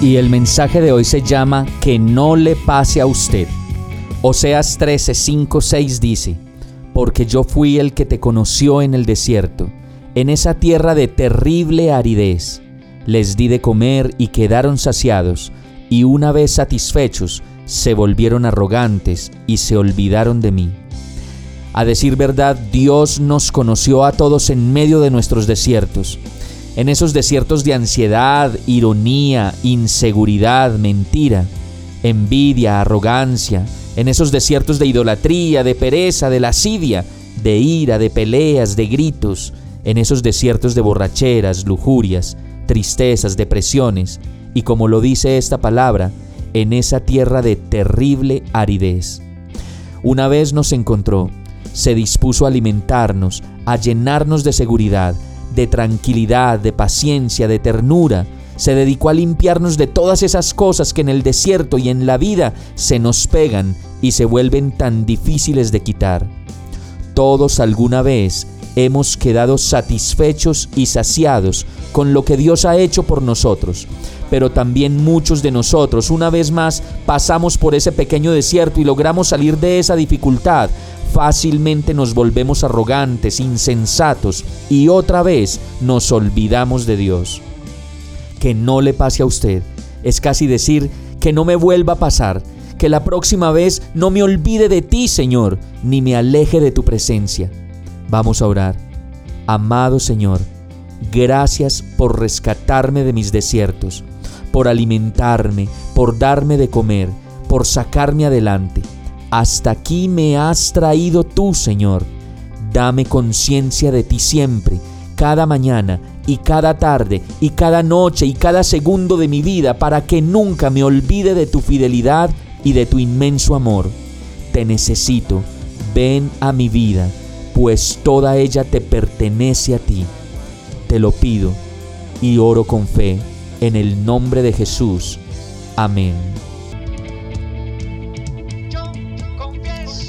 Y el mensaje de hoy se llama Que no le pase a usted. Oseas 13, 5, 6 dice, Porque yo fui el que te conoció en el desierto en esa tierra de terrible aridez. Les di de comer y quedaron saciados, y una vez satisfechos, se volvieron arrogantes y se olvidaron de mí. A decir verdad, Dios nos conoció a todos en medio de nuestros desiertos, en esos desiertos de ansiedad, ironía, inseguridad, mentira, envidia, arrogancia, en esos desiertos de idolatría, de pereza, de lascivia, de ira, de peleas, de gritos, en esos desiertos de borracheras, lujurias, tristezas, depresiones, y como lo dice esta palabra, en esa tierra de terrible aridez. Una vez nos encontró, se dispuso a alimentarnos, a llenarnos de seguridad, de tranquilidad, de paciencia, de ternura, se dedicó a limpiarnos de todas esas cosas que en el desierto y en la vida se nos pegan y se vuelven tan difíciles de quitar. Todos alguna vez hemos quedado satisfechos y saciados con lo que Dios ha hecho por nosotros. Pero también muchos de nosotros, una vez más, pasamos por ese pequeño desierto y logramos salir de esa dificultad. Fácilmente nos volvemos arrogantes, insensatos y otra vez nos olvidamos de Dios. Que no le pase a usted. Es casi decir que no me vuelva a pasar que la próxima vez no me olvide de ti, Señor, ni me aleje de tu presencia. Vamos a orar. Amado Señor, gracias por rescatarme de mis desiertos, por alimentarme, por darme de comer, por sacarme adelante. Hasta aquí me has traído tú, Señor. Dame conciencia de ti siempre, cada mañana y cada tarde y cada noche y cada segundo de mi vida para que nunca me olvide de tu fidelidad y de tu inmenso amor. Te necesito. Ven a mi vida pues toda ella te pertenece a ti. Te lo pido y oro con fe en el nombre de Jesús. Amén.